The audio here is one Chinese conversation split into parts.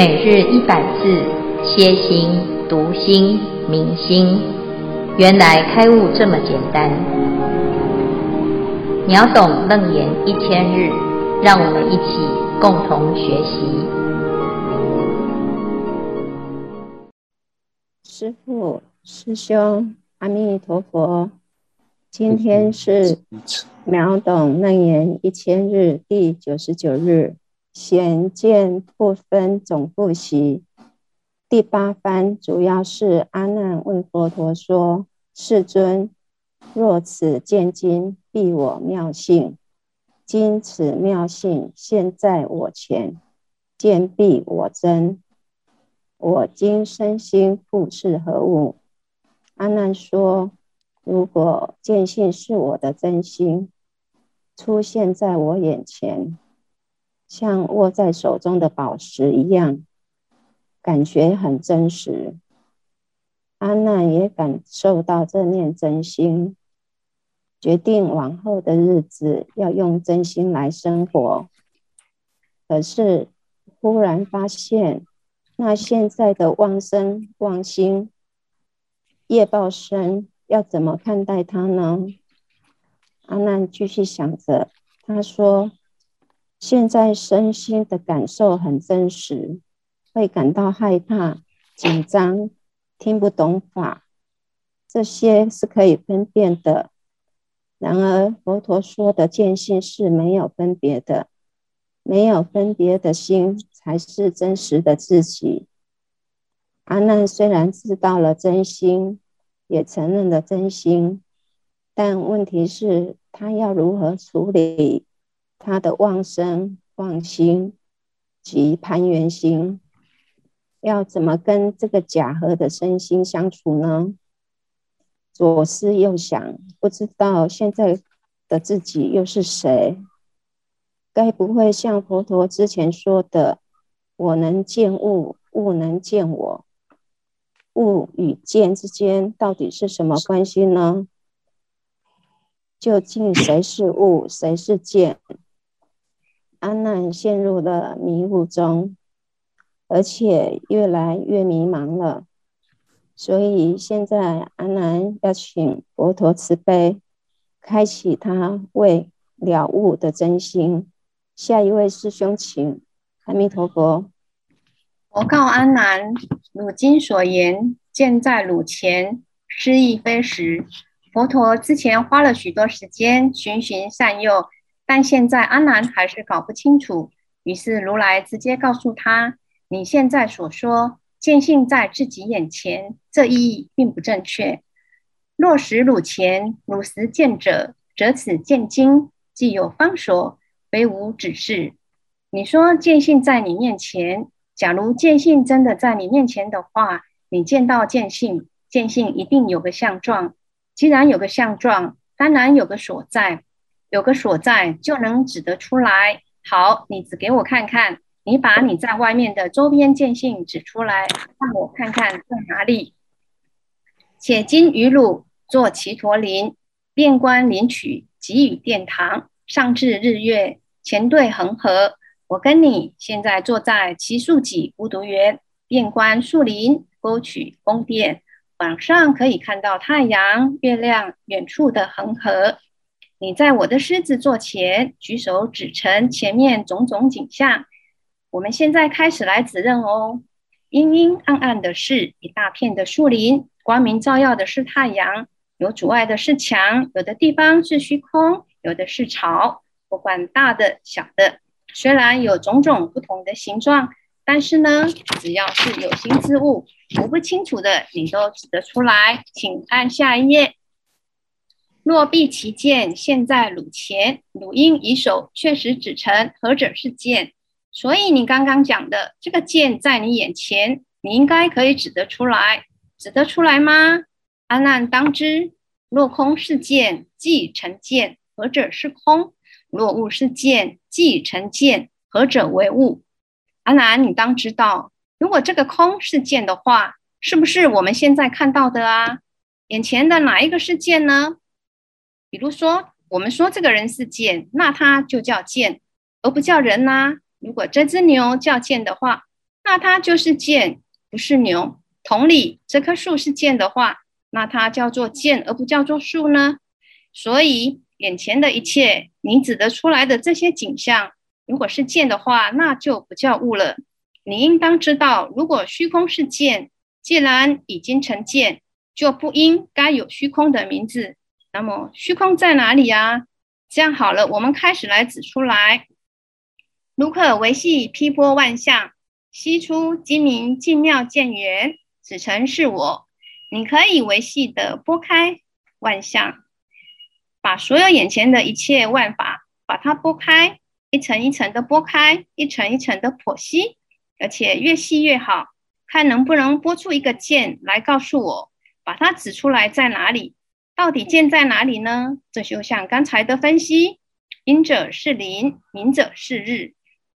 每日一百字，歇心、读心、明心，原来开悟这么简单。秒懂楞严一千日，让我们一起共同学习。师父、师兄，阿弥陀佛。今天是秒懂楞严一千日第九十九日。显见不分总复习第八番，主要是阿难问佛陀说：“世尊，若此见经必我妙性，今此妙性现在我前，见必我真，我今身心复是何物？”阿难说：“如果见性是我的真心，出现在我眼前。”像握在手中的宝石一样，感觉很真实。阿难也感受到这念真心，决定往后的日子要用真心来生活。可是忽然发现，那现在的妄生妄心业报深，要怎么看待它呢？阿难继续想着，他说。现在身心的感受很真实，会感到害怕、紧张、听不懂法，这些是可以分辨的。然而佛陀说的见性是没有分别的，没有分别的心才是真实的自己。阿难虽然知道了真心，也承认了真心，但问题是，他要如何处理？他的妄生、妄心及攀缘心，要怎么跟这个假合的身心相处呢？左思右想，不知道现在的自己又是谁？该不会像佛陀之前说的“我能见物，物能见我”，物与见之间到底是什么关系呢？究竟谁是物，谁是见？安难陷入了迷雾中，而且越来越迷茫了。所以现在安难要请佛陀慈悲，开启他未了悟的真心。下一位师兄，请。阿弥陀佛。佛告安南：汝今所言，见在汝前，是亦非实。佛陀之前花了许多时间循循善诱。但现在阿难还是搞不清楚，于是如来直接告诉他：“你现在所说见性在自己眼前，这意义并不正确。若实汝前，汝实见者，则此见经既有方所，非无指示。你说见性在你面前，假如见性真的在你面前的话，你见到见性，见性一定有个相状。既然有个相状，当然有个所在。”有个所在就能指得出来。好，你指给我看看，你把你在外面的周边见性指出来，让我看看在哪里。且今于汝坐只陀林，遍观林曲，给予殿堂，上至日月，前对恒河。我跟你现在坐在奇树给孤独园，遍观树林、沟渠、宫殿，晚上可以看到太阳、月亮、远处的恒河。你在我的狮子座前举手指成前面种种景象。我们现在开始来指认哦。阴阴暗暗的是一大片的树林，光明照耀的是太阳，有阻碍的是墙，有的地方是虚空，有的是巢。不管大的小的，虽然有种种不同的形状，但是呢，只要是有形之物，读不清楚的你都指得出来。请按下一页。若必其见，现在鲁前，鲁应以手确实指成何者是见。所以你刚刚讲的这个见在你眼前，你应该可以指得出来，指得出来吗？阿难当知，若空是见，即成见，何者是空？若物是见，即成见，何者为物？阿难，你当知道，如果这个空是见的话，是不是我们现在看到的啊？眼前的哪一个是见呢？比如说，我们说这个人是剑，那他就叫剑，而不叫人呐、如果这只牛叫剑的话，那它就是剑，不是牛。同理，这棵树是剑的话，那它叫做剑而不叫做树呢？所以眼前的一切，你指得出来的这些景象，如果是剑的话，那就不叫物了。你应当知道，如果虚空是剑，既然已经成剑，就不应该有虚空的名字。那么虚空在哪里啊？这样好了，我们开始来指出来。如可维系披波万象，悉出精明净妙见缘，此诚是我。你可以维系的拨开万象，把所有眼前的一切万法，把它拨开，一层一层的拨开，一层一层的剖析，而且越细越好。看能不能拨出一个见来告诉我，把它指出来在哪里？到底见在哪里呢？这就像刚才的分析，隐者是灵，明者是日。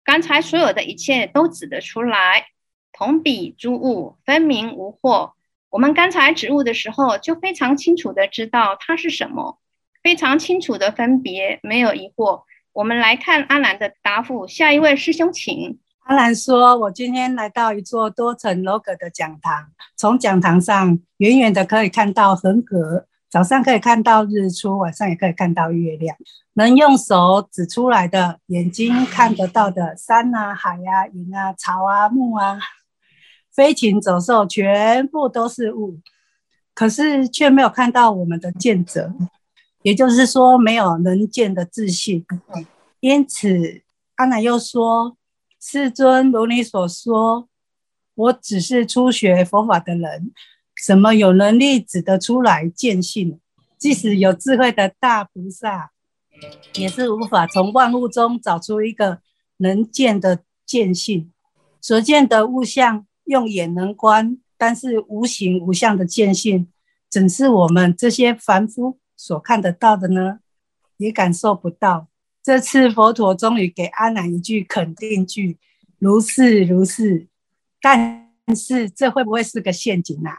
刚才所有的一切都指得出来，同比诸物分明无惑。我们刚才指物的时候，就非常清楚的知道它是什么，非常清楚的分别，没有疑惑。我们来看阿兰的答复，下一位师兄请。阿兰说：“我今天来到一座多层楼阁的讲堂，从讲堂上远远的可以看到恒河，早上可以看到日出，晚上也可以看到月亮。能用手指出来的，眼睛看得到的山啊、海啊、云啊、草啊、木啊，飞禽走兽，全部都是物，可是却没有看到我们的见者，也就是说，没有能见的自信。因此，阿难又说。”世尊，如你所说，我只是初学佛法的人，什么有能力指得出来见性？即使有智慧的大菩萨，也是无法从万物中找出一个能见的见性。所见的物象，用眼能观，但是无形无相的见性，怎是我们这些凡夫所看得到的呢？也感受不到。这次佛陀终于给阿难一句肯定句，如是如是。但是这会不会是个陷阱啊？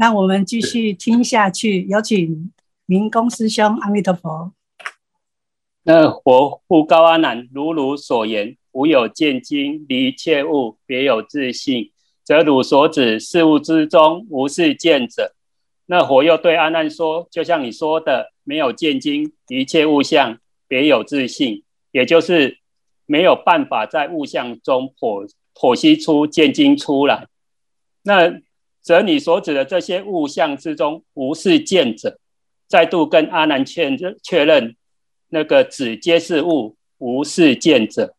那我们继续听下去。有请明公师兄，阿弥陀佛。那佛复告阿难：如汝所言，无有见精离一切物，别有自性，则汝所指事物之中，无是见者。那佛又对阿难说：就像你说的，没有见精一切物象。别有自性，也就是没有办法在物象中剖剖析出见精出来。那则你所指的这些物象之中，无是见者，再度跟阿难确认确认，那个指皆是物，无是见者。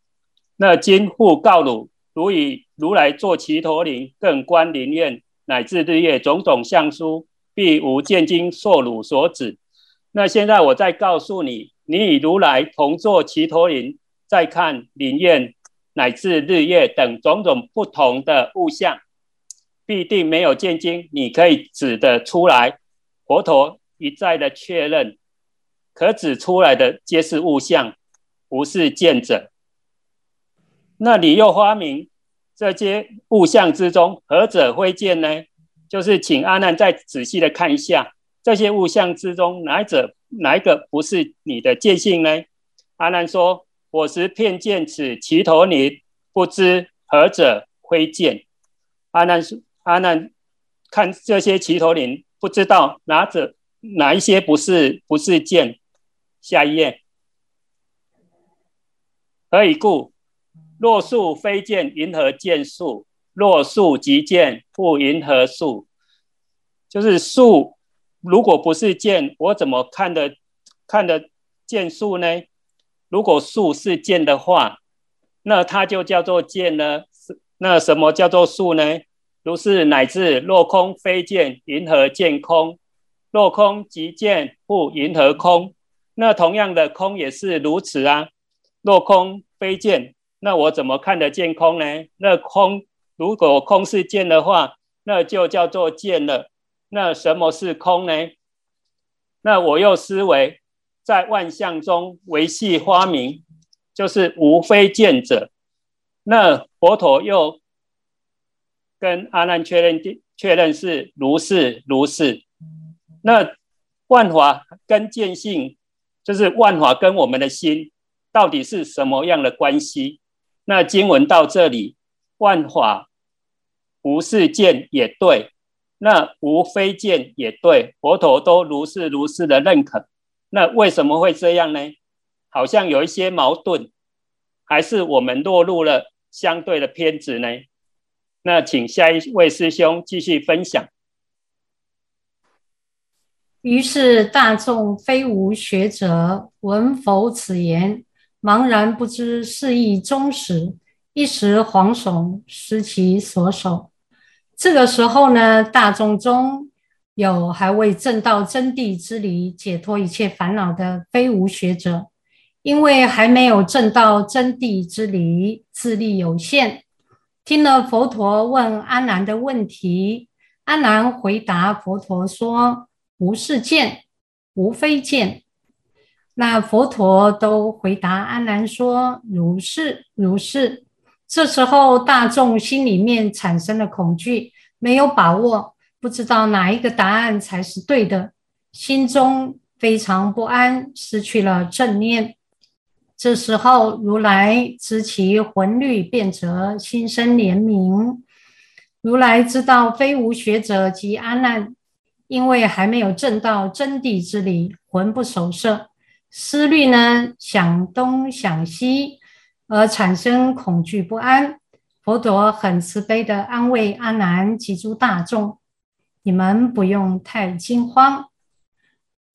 那今复告汝，如以如来作其陀林，更观林苑，乃至日月种种相殊，必无见精受汝所指。那现在我再告诉你。你与如来同坐其陀林，再看林苑乃至日月等种种不同的物象，必定没有见精，你可以指得出来。佛陀一再的确认，可指出来的皆是物象，不是见者。那你又发明这些物象之中，何者非见呢？就是请阿难再仔细的看一下这些物象之中，哪者？哪一个不是你的见性呢？阿难说：“我实遍见此只陀林，不知何者非见。”阿难说：“阿难看这些齐头林，不知道哪者哪一些不是不是剑。”下一页。何以故？若树非见，云何见树？若树即见，复云何树？就是树。如果不是剑，我怎么看得看得见树呢？如果树是剑的话，那它就叫做剑呢？那什么叫做树呢？如是乃至落空非见，云何见空？落空即见，复云何空？那同样的空也是如此啊。落空非见，那我怎么看得见空呢？那空如果空是见的话，那就叫做见了。那什么是空呢？那我又思维在万象中维系发明，就是无非见者。那佛陀又跟阿难确认确认是如是如是。那万法跟见性，就是万法跟我们的心到底是什么样的关系？那经文到这里，万法无是见也对，那无非见也对，佛陀都如是如是的认可。那为什么会这样呢？好像有一些矛盾，还是我们落入了相对的偏执呢？那请下一位师兄继续分享。于是大众非无学者闻佛此言，茫然不知是义终始，一时惶悚，失其所守。这个时候呢，大众中有还未证到真谛之理，解脱一切烦恼的非无学者，因为还没有证到真谛之理，智力有限。听了佛陀问阿难的问题，阿难回答佛陀说。无是见，无非见。那佛陀都回答阿难说：“如是，如是。”这时候大众心里面产生了恐惧，没有把握，不知道哪一个答案才是对的，心中非常不安，失去了正念。这时候如来知其魂虑变则，心生怜悯。如来知道非无学者及阿难。因为还没有证到真谛之理，魂不守舍，思虑呢，想东想西，而产生恐惧不安。佛陀很慈悲地安慰阿难及诸大众：“你们不用太惊慌。”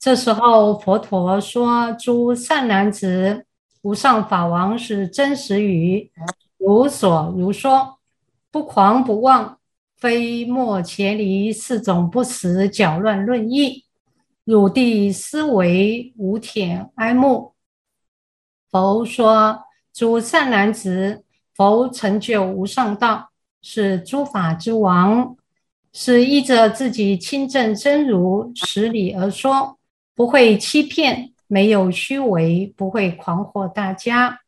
这时候，佛陀说：“诸善男子，无上法王是真实语，如所如说，不狂不妄。”非末前离四种不实搅乱论意，汝弟思维无忝哀慕。佛说：诸善男子，佛成就无上道，是诸法之王，是依着自己亲证真如实理而说，不会欺骗，没有虚伪，不会狂惑大家，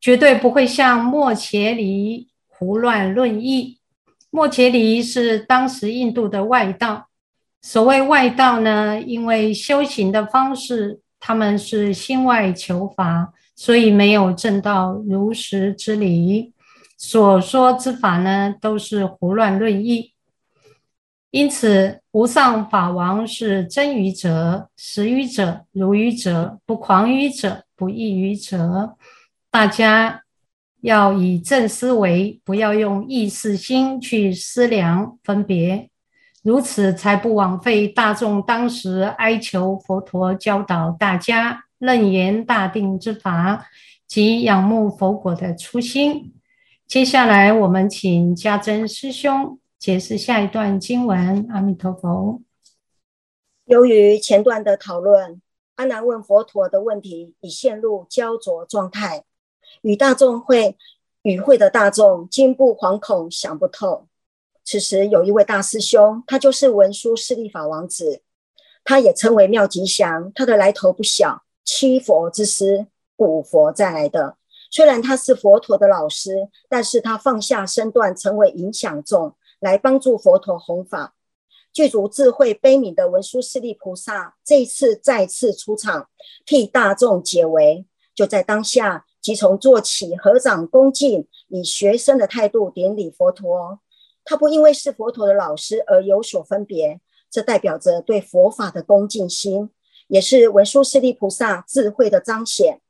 绝对不会像末伽黎胡乱论议。末伽黎是当时印度的外道。所谓外道呢，因为修行的方式，他们是心外求法，所以没有正道如实之理。所说之法呢，都是胡乱论议。因此，无上法王是真愚者、实愚者、如愚者、不狂愚者、不异愚者。大家。要以正思维，不要用意识心去思量分别，如此才不枉费大众当时哀求佛陀教导大家楞严大定之法及仰慕佛果的初心。接下来，我们请家珍师兄解释下一段经文。阿弥陀佛。由于前段的讨论，阿难问佛陀的问题已陷入焦灼状态。与大众会与会的大众惊怖惶恐，想不透。此时有一位大师兄，他就是文殊师利法王子，他也称为妙吉祥。他的来头不小，七佛之师，古佛再来的。虽然他是佛陀的老师，但是他放下身段，成为影响众，来帮助佛陀弘法。具足智慧悲悯的文殊师利菩萨，这一次再次出场，替大众解围。就在当下。即从做起，合掌恭敬，以学生的态度典礼佛陀。他不因为是佛陀的老师而有所分别，这代表着对佛法的恭敬心，也是文殊师利菩萨智慧的彰显。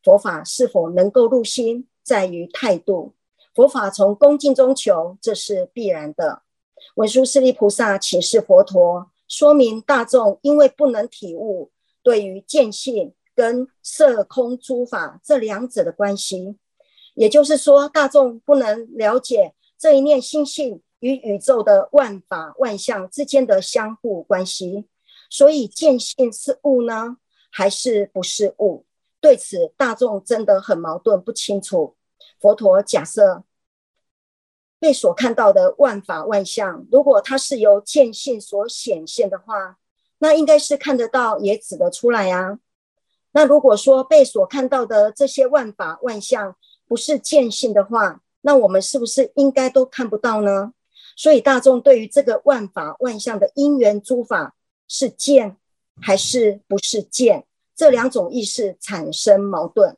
佛法是否能够入心，在于态度。佛法从恭敬中求，这是必然的。文殊师利菩萨请示佛陀，说明大众因为不能体悟，对于见性。跟色空诸法这两者的关系，也就是说，大众不能了解这一念心性与宇宙的万法万象之间的相互关系，所以见性是物呢，还是不是物？对此，大众真的很矛盾，不清楚。佛陀假设被所看到的万法万象，如果它是由见性所显现的话，那应该是看得到，也指得出来、啊。那如果说被所看到的这些万法万象不是见性的话，那我们是不是应该都看不到呢？所以大众对于这个万法万象的因缘诸法是见还是不是见，这两种意识产生矛盾。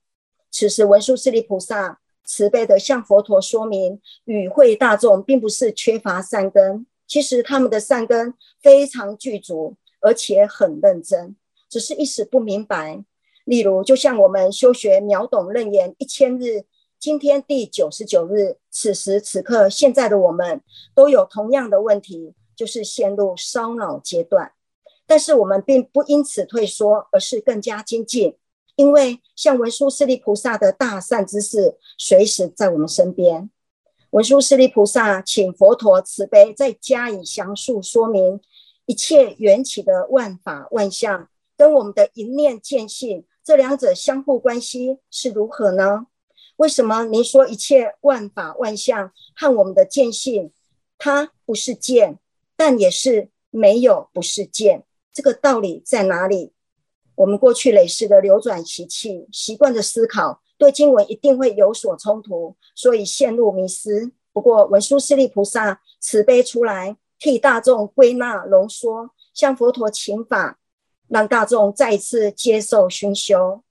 此时文殊师利菩萨慈悲的向佛陀说明，与会大众并不是缺乏善根，其实他们的善根非常具足，而且很认真，只是一时不明白。例如，就像我们修学秒懂楞严一千日，今天第九十九日，此时此刻，现在的我们都有同样的问题，就是陷入烧脑阶段。但是我们并不因此退缩，而是更加精进，因为像文殊师利菩萨的大善知识随时在我们身边。文殊师利菩萨请佛陀慈悲，再加以详述说明一切缘起的万法万象，跟我们的一念见性这两者相互关系是如何呢？为什么您说一切万法万象和我们的见性，它不是见，但也是没有不是见？这个道理在哪里？我们过去累世的流转习气，习惯的思考，对经文一定会有所冲突，所以陷入迷思。不过文殊师利菩萨慈悲出来，替大众归纳浓缩，向佛陀请法，让大众再一次接受熏修。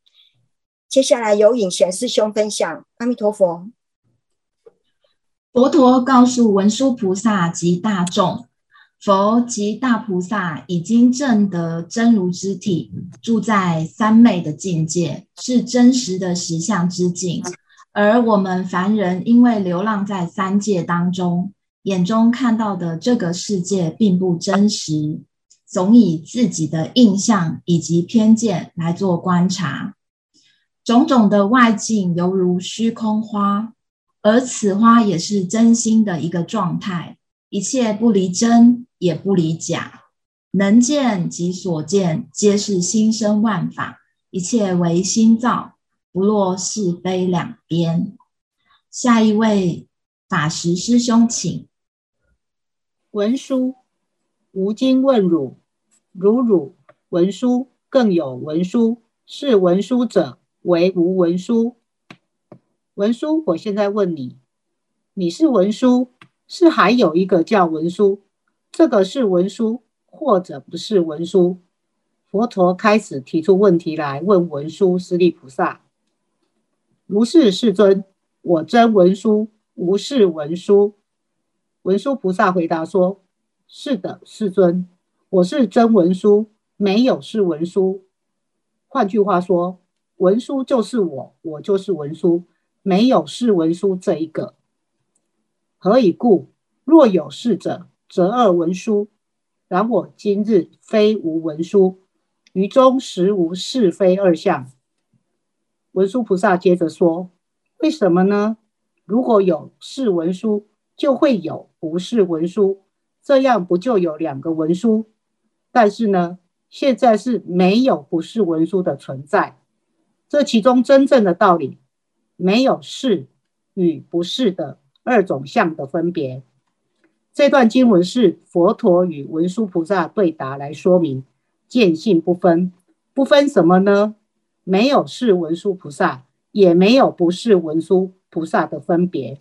接下来由隐贤师兄分享。阿弥陀佛。佛陀告诉文殊菩萨及大众。佛及大菩萨已经证得真如之体，住在三昧的境界，是真实的实相之境。而我们凡人因为流浪在三界当中，眼中看到的这个世界并不真实，总以自己的印象以及偏见来做观察，种种的外境犹如虚空花，而此花也是真心的一个状态，一切不离真。也不离假，能见及所见皆是心生万法，一切唯心造，不落是非两边。下一位法师师兄，请。文殊，吾今问汝：如汝文殊，更有文殊，是文殊者为无文殊？文殊，我现在问你，你是文殊，是还有一个叫文殊？这个是文殊，或者不是文殊？佛陀开始提出问题来问文殊师利菩萨：“如是世尊，我真文殊，无是文殊。”文殊菩萨回答说：“是的，世尊，我是真文殊，没有是文殊。换句话说，文殊就是我，我就是文殊，没有是文殊这一个。何以故？若有是者。”则二文殊，然我今日非无文殊，于中实无是非二相。文殊菩萨接着说：“为什么呢？如果有是文殊，就会有不是文殊，这样不就有两个文殊？但是呢，现在是没有不是文殊的存在。这其中真正的道理，没有是与不是的二种相的分别。”这段经文是佛陀与文殊菩萨对答来说明见性不分，不分什么呢？没有是文殊菩萨，也没有不是文殊菩萨的分别。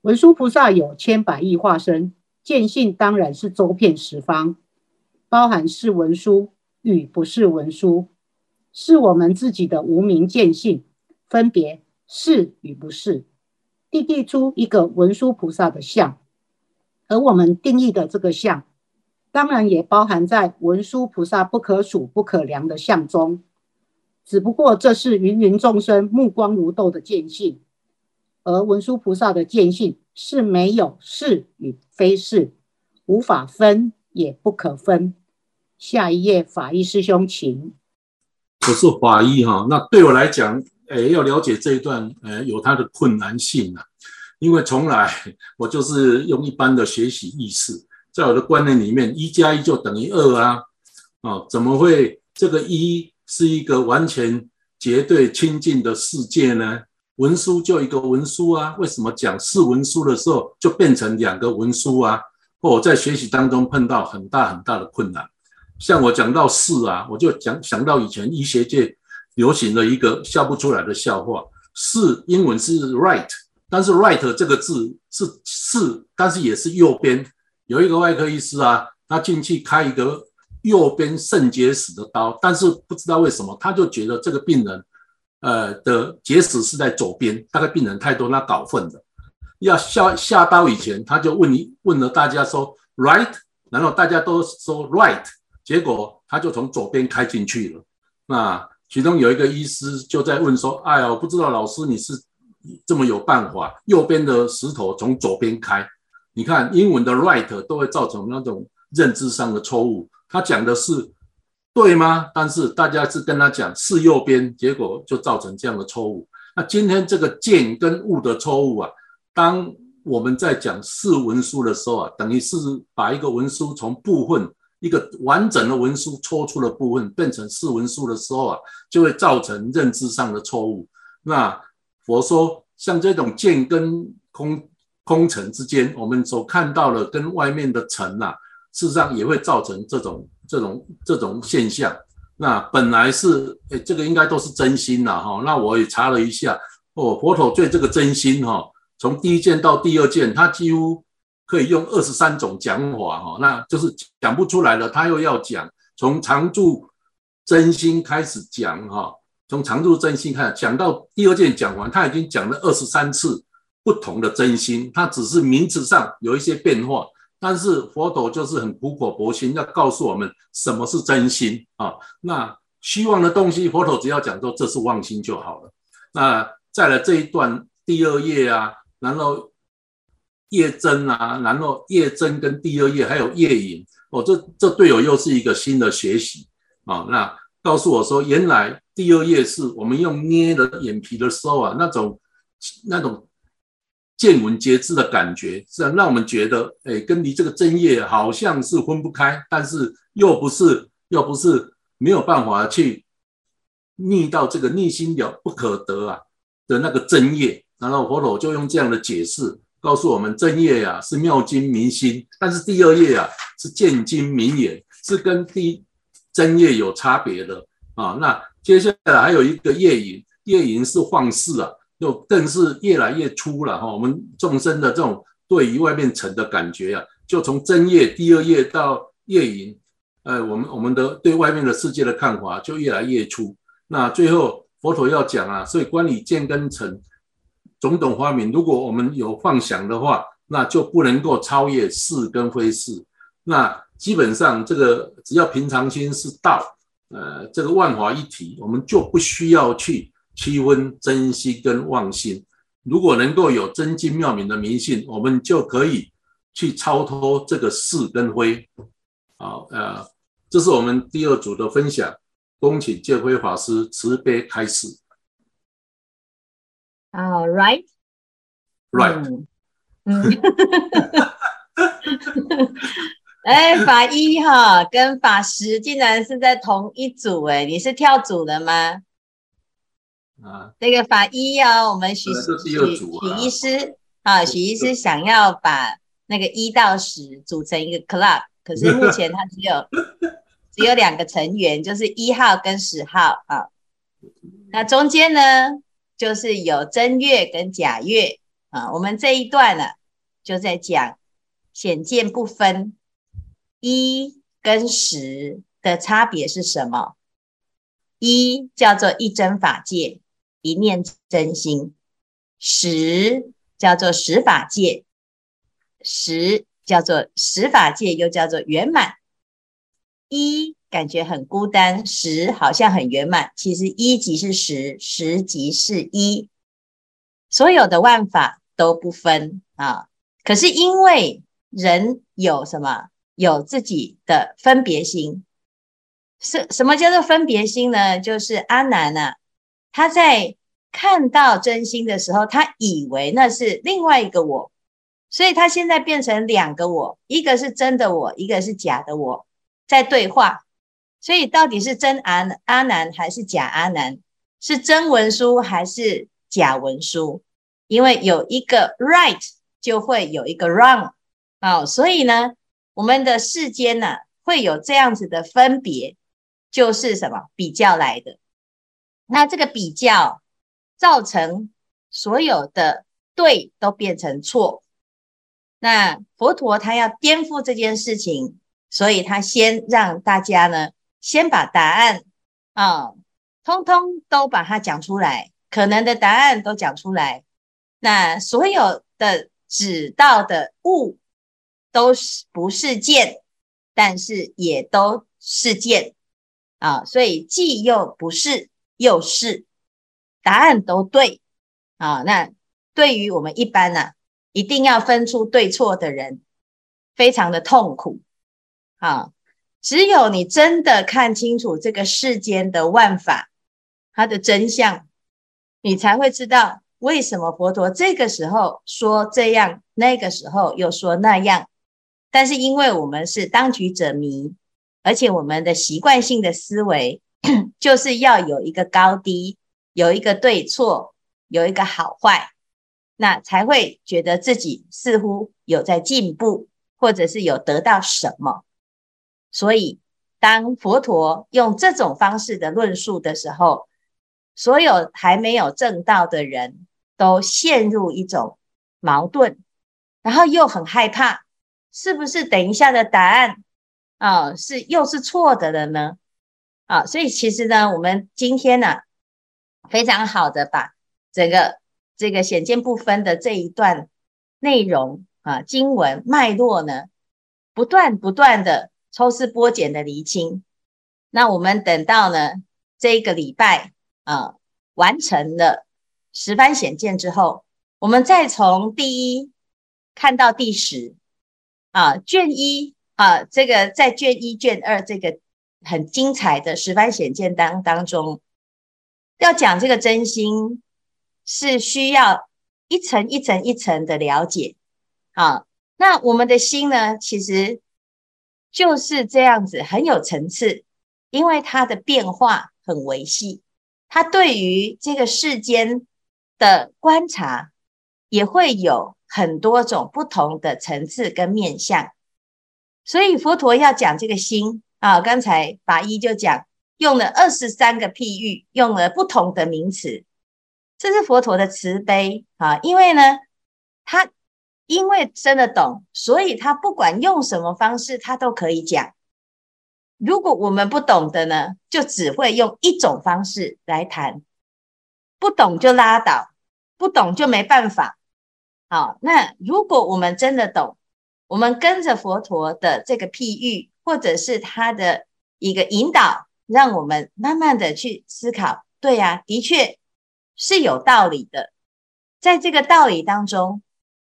文殊菩萨有千百亿化身，见性当然是周遍十方，包含是文殊与不是文殊，是我们自己的无明见性分别是与不是，定义出一个文殊菩萨的像。而我们定义的这个相，当然也包含在文殊菩萨不可数不可量的相中，只不过这是芸芸众生目光如豆的见性，而文殊菩萨的见性是没有是与非是，无法分也不可分。下一页，法医师兄，请。我是法医哈，那对我来讲，诶，要了解这一段，诶，有它的困难性啊。因为从来我就是用一般的学习意识，在我的观念里面，一加一就等于二啊，哦，怎么会这个一是一个完全绝对清净的世界呢？文书就一个文书啊，为什么讲四文书的时候就变成两个文书啊？或我在学习当中碰到很大很大的困难，像我讲到四啊，我就讲想到以前医学界流行的一个笑不出来的笑话，四英文是 right。但是 right 这个字是是，但是也是右边。有一个外科医师啊，他进去开一个右边肾结石的刀，但是不知道为什么，他就觉得这个病人呃的结石是在左边，大概病人太多，他搞混了。要下下刀以前，他就问你问了大家说 right，然后大家都说 right，结果他就从左边开进去了。那其中有一个医师就在问说：“哎呀，我不知道老师你是这么有办法，右边的石头从左边开。你看英文的 right 都会造成那种认知上的错误。他讲的是对吗？但是大家是跟他讲是右边，结果就造成这样的错误。那今天这个见跟物的错误啊。”当我们在讲视文书的时候啊，等于是把一个文书从部分一个完整的文书抽出了部分变成视文书的时候啊，就会造成认知上的错误。那佛说，像这种见跟空空尘之间，我们所看到的跟外面的尘呐、啊，事实上也会造成这种这种这种现象。那本来是诶，这个应该都是真心呐哈。那我也查了一下，哦，佛陀对这个真心哈。从第一件到第二件，他几乎可以用二十三种讲法哈，那就是讲不出来了。他又要讲，从常住真心开始讲哈，从常住真心看讲到第二件讲完，他已经讲了二十三次不同的真心。他只是名词上有一些变化，但是佛陀就是很苦口婆心要告诉我们什么是真心啊。那虚妄的东西，佛陀只要讲说这是妄心就好了。那再来这一段第二页啊。然后夜真啊，然后夜真跟第二页还有业引哦，这这对我又是一个新的学习啊。那告诉我说，原来第二页是我们用捏的眼皮的时候啊，那种那种见闻皆知的感觉，是让我们觉得，哎，跟你这个真业好像是分不开，但是又不是，又不是没有办法去逆到这个逆心了不可得啊的那个真业。然后佛陀就用这样的解释告诉我们：真业呀是妙经明心，但是第二业啊是见经明眼，是跟第真业有差别的啊。那接下来还有一个业引，业引是放肆啊，就更是越来越粗了哈。我们众生的这种对于外面尘的感觉啊，就从真业第二业到业引，呃，我们我们的对外面的世界的看法就越来越粗。那最后佛陀要讲啊，所以关于见跟尘。种种发明，如果我们有妄想的话，那就不能够超越是跟非是。那基本上，这个只要平常心是道，呃，这个万法一体，我们就不需要去区分真心跟妄心。如果能够有真经妙明的明信，我们就可以去超脱这个是跟非。好，呃，这是我们第二组的分享。恭请见辉法师慈悲开示。啊，right，right，嗯，哎，法医哈跟法师竟然是在同一组哎，你是跳组的吗？啊，那个法医啊，我们许许许医师啊，许医师想要把那个一到十组成一个 club，可是目前他只有 只有两个成员，就是一号跟十号啊，那中间呢？就是有正月跟假月啊，我们这一段呢就在讲显见不分，一跟十的差别是什么？一叫做一真法界，一念真心；十叫做十法界，十叫做十法界，又叫做圆满。一感觉很孤单，十好像很圆满。其实一即是十，十即是一，所有的万法都不分啊。可是因为人有什么？有自己的分别心。是什么叫做分别心呢？就是阿难啊，他在看到真心的时候，他以为那是另外一个我，所以他现在变成两个我，一个是真的我，一个是假的我，在对话。所以到底是真阿阿难还是假阿难？是真文书还是假文书？因为有一个 right 就会有一个 wrong 哦，所以呢，我们的世间呢会有这样子的分别，就是什么比较来的。那这个比较造成所有的对都变成错。那佛陀他要颠覆这件事情，所以他先让大家呢。先把答案啊，通通都把它讲出来，可能的答案都讲出来。那所有的指到的物都是不是见，但是也都是见啊，所以既又不是又是，答案都对啊。那对于我们一般呢、啊，一定要分出对错的人，非常的痛苦啊。只有你真的看清楚这个世间的万法，它的真相，你才会知道为什么佛陀这个时候说这样，那个时候又说那样。但是因为我们是当局者迷，而且我们的习惯性的思维 就是要有一个高低，有一个对错，有一个好坏，那才会觉得自己似乎有在进步，或者是有得到什么。所以，当佛陀用这种方式的论述的时候，所有还没有证道的人都陷入一种矛盾，然后又很害怕，是不是等一下的答案啊，是又是错的了呢？啊，所以其实呢，我们今天呢，非常好的把整个这个显见部分的这一段内容啊，经文脉络呢，不断不断的。抽丝剥茧的厘清，那我们等到呢这一个礼拜啊完成了十番显见之后，我们再从第一看到第十啊卷一啊这个在卷一卷二这个很精彩的十番显见当当中，要讲这个真心是需要一层一层一层的了解啊。那我们的心呢，其实。就是这样子，很有层次，因为它的变化很维系，它对于这个世间的观察也会有很多种不同的层次跟面向。所以佛陀要讲这个心啊，刚才法医就讲用了二十三个譬喻，用了不同的名词，这是佛陀的慈悲啊，因为呢，他。因为真的懂，所以他不管用什么方式，他都可以讲。如果我们不懂的呢，就只会用一种方式来谈，不懂就拉倒，不懂就没办法。好，那如果我们真的懂，我们跟着佛陀的这个譬喻，或者是他的一个引导，让我们慢慢的去思考。对呀，的确是有道理的，在这个道理当中。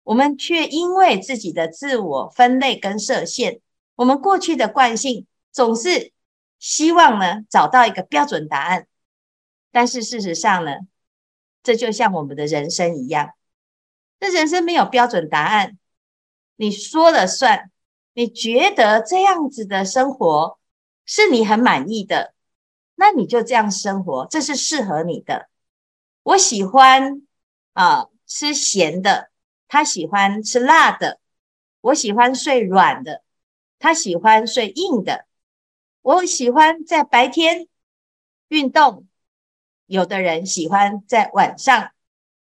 我们却因为自己的自我分类跟设限，我们过去的惯性总是希望呢找到一个标准答案，但是事实上呢，这就像我们的人生一样，这人生没有标准答案，你说了算，你觉得这样子的生活是你很满意的，那你就这样生活，这是适合你的。我喜欢啊、吃咸的。他喜欢吃辣的，我喜欢睡软的，他喜欢睡硬的。我喜欢在白天运动，有的人喜欢在晚上。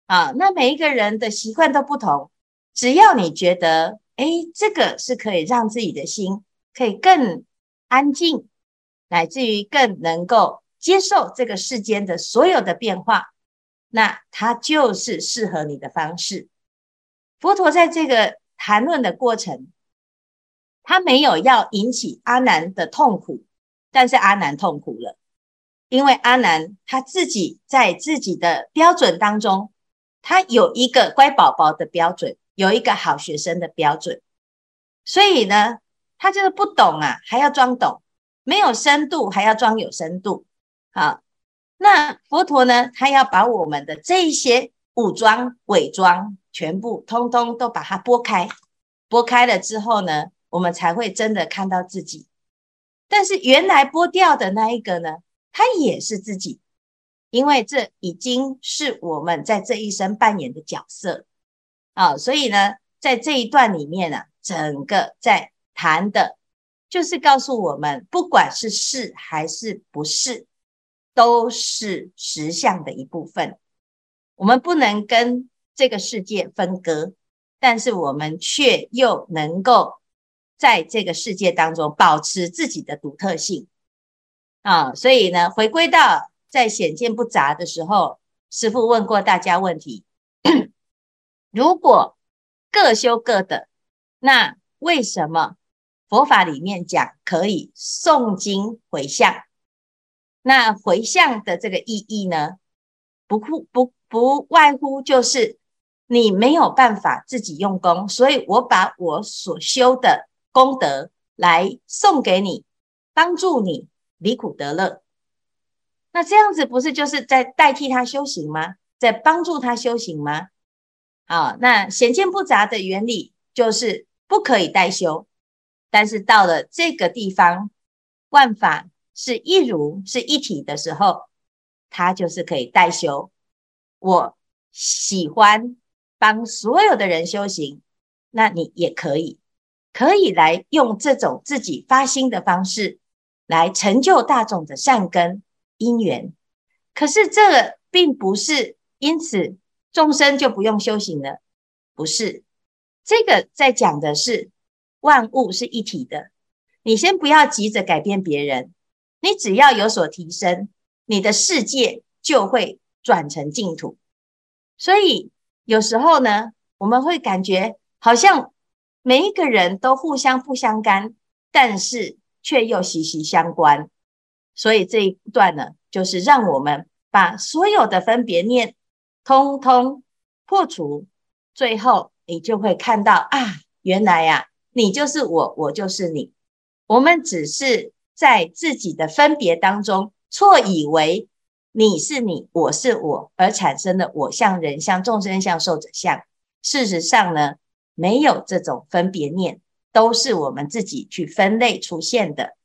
啊，那每一个人的习惯都不同。只要你觉得，哎，这个是可以让自己的心可以更安静，乃至于更能够接受这个世间的所有的变化，那它就是适合你的方式。佛陀在这个谈论的过程，他没有要引起阿难的痛苦，但是阿难痛苦了，因为阿难他自己在自己的标准当中，他有一个乖宝宝的标准，有一个好学生的标准，所以呢，他就是不懂啊，还要装懂，没有深度还要装有深度，好，那佛陀呢，他要把我们的这一些武装、伪装。全部通通都把它拨开，拨开了之后呢，我们才会真的看到自己。但是原来剥掉的那一个呢，它也是自己，因为这已经是我们在这一生扮演的角色啊。所以呢，在这一段里面呢，整个在谈的，就是告诉我们，不管是是还是不是，都是实相的一部分。我们不能跟。这个世界分割，但是我们却又能够在这个世界当中保持自己的独特性啊！所以呢，回归到在显见不杂的时候，师父问过大家问题：如果各修各的，那为什么佛法里面讲可以诵经回向？那回向的这个意义呢？不不不不外乎就是你没有办法自己用功，所以我把我所修的功德来送给你，帮助你离苦得乐。那这样子不是就是在代替他修行吗？在帮助他修行吗？啊，那显见不杂的原理就是不可以代修，但是到了这个地方，万法是一如是一体的时候，他就是可以代修。我喜欢帮所有的人修行，那你也可以，可以来用这种自己发心的方式来成就大众的善根。因缘，可是这个并不是因此众生就不用修行了，不是。这个在讲的是万物是一体的，你先不要急着改变别人，你只要有所提升，你的世界就会转成净土。所以有时候呢，我们会感觉好像每一个人都互相不相干，但是却又息息相关。所以这一段呢，就是让我们把所有的分别念通通破除，最后你就会看到啊，原来呀、啊，你就是我，我就是你。我们只是在自己的分别当中错以为你是你，我是我，而产生的我相、人相、众生相、寿者相。事实上呢，没有这种分别念，都是我们自己去分类出现的。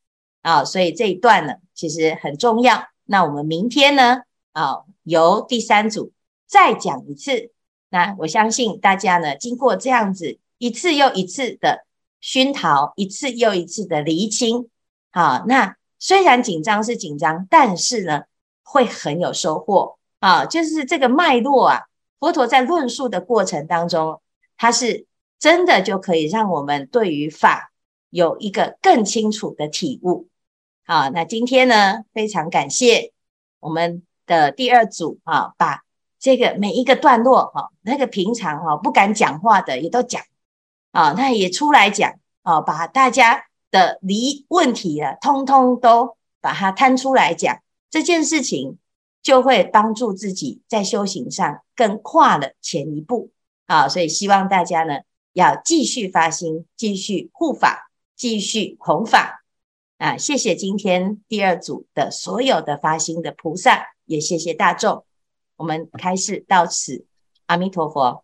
啊，所以这一段呢，其实很重要。那我们明天呢，啊，由第三组再讲一次。那我相信大家呢，经过这样子一次又一次的熏陶，一次又一次的厘清，啊，那虽然紧张是紧张，但是呢，会很有收获啊。就是这个脉络啊，佛陀在论述的过程当中，他是真的就可以让我们对于法有一个更清楚的体悟。啊，那今天呢，非常感谢我们的第二组啊，把这个每一个段落哈，那个平常哈不敢讲话的也都讲啊，那也出来讲啊，把大家的离问题啊，通通都把它摊出来讲，这件事情就会帮助自己在修行上更跨了前一步啊，所以希望大家呢要继续发心，继续护法，继续弘法。啊，谢谢今天第二组的所有的发心的菩萨，也谢谢大众。我们开始到此，阿弥陀佛。